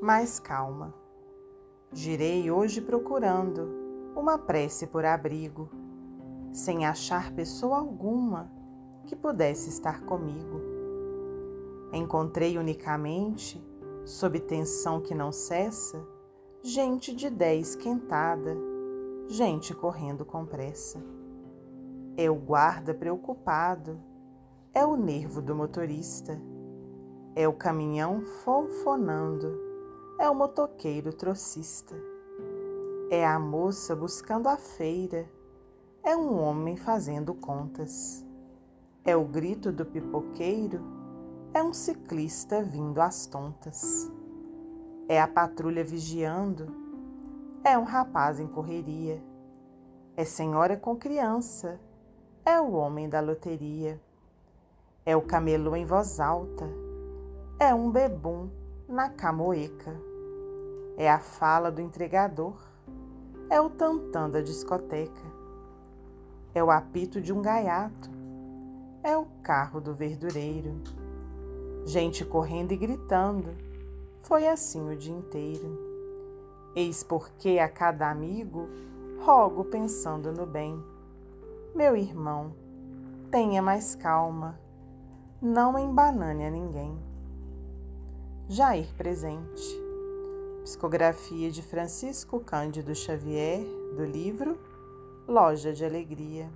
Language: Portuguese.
mais calma. Girei hoje procurando uma prece por abrigo, sem achar pessoa alguma que pudesse estar comigo. Encontrei unicamente, sob tensão que não cessa, gente de ideia esquentada, gente correndo com pressa. É o guarda preocupado, é o nervo do motorista, é o caminhão fonfonando, é o motoqueiro trocista, é a moça buscando a feira, é um homem fazendo contas, é o grito do pipoqueiro é um ciclista vindo às tontas. É a patrulha vigiando. É um rapaz em correria. É senhora com criança. É o homem da loteria. É o camelô em voz alta. É um bebum na camoeca. É a fala do entregador. É o tantã da discoteca. É o apito de um gaiato. É o carro do verdureiro gente correndo e gritando. Foi assim o dia inteiro. Eis porque a cada amigo rogo pensando no bem. Meu irmão, tenha mais calma, não embanane a ninguém. Jair Presente. Psicografia de Francisco Cândido Xavier, do livro Loja de Alegria.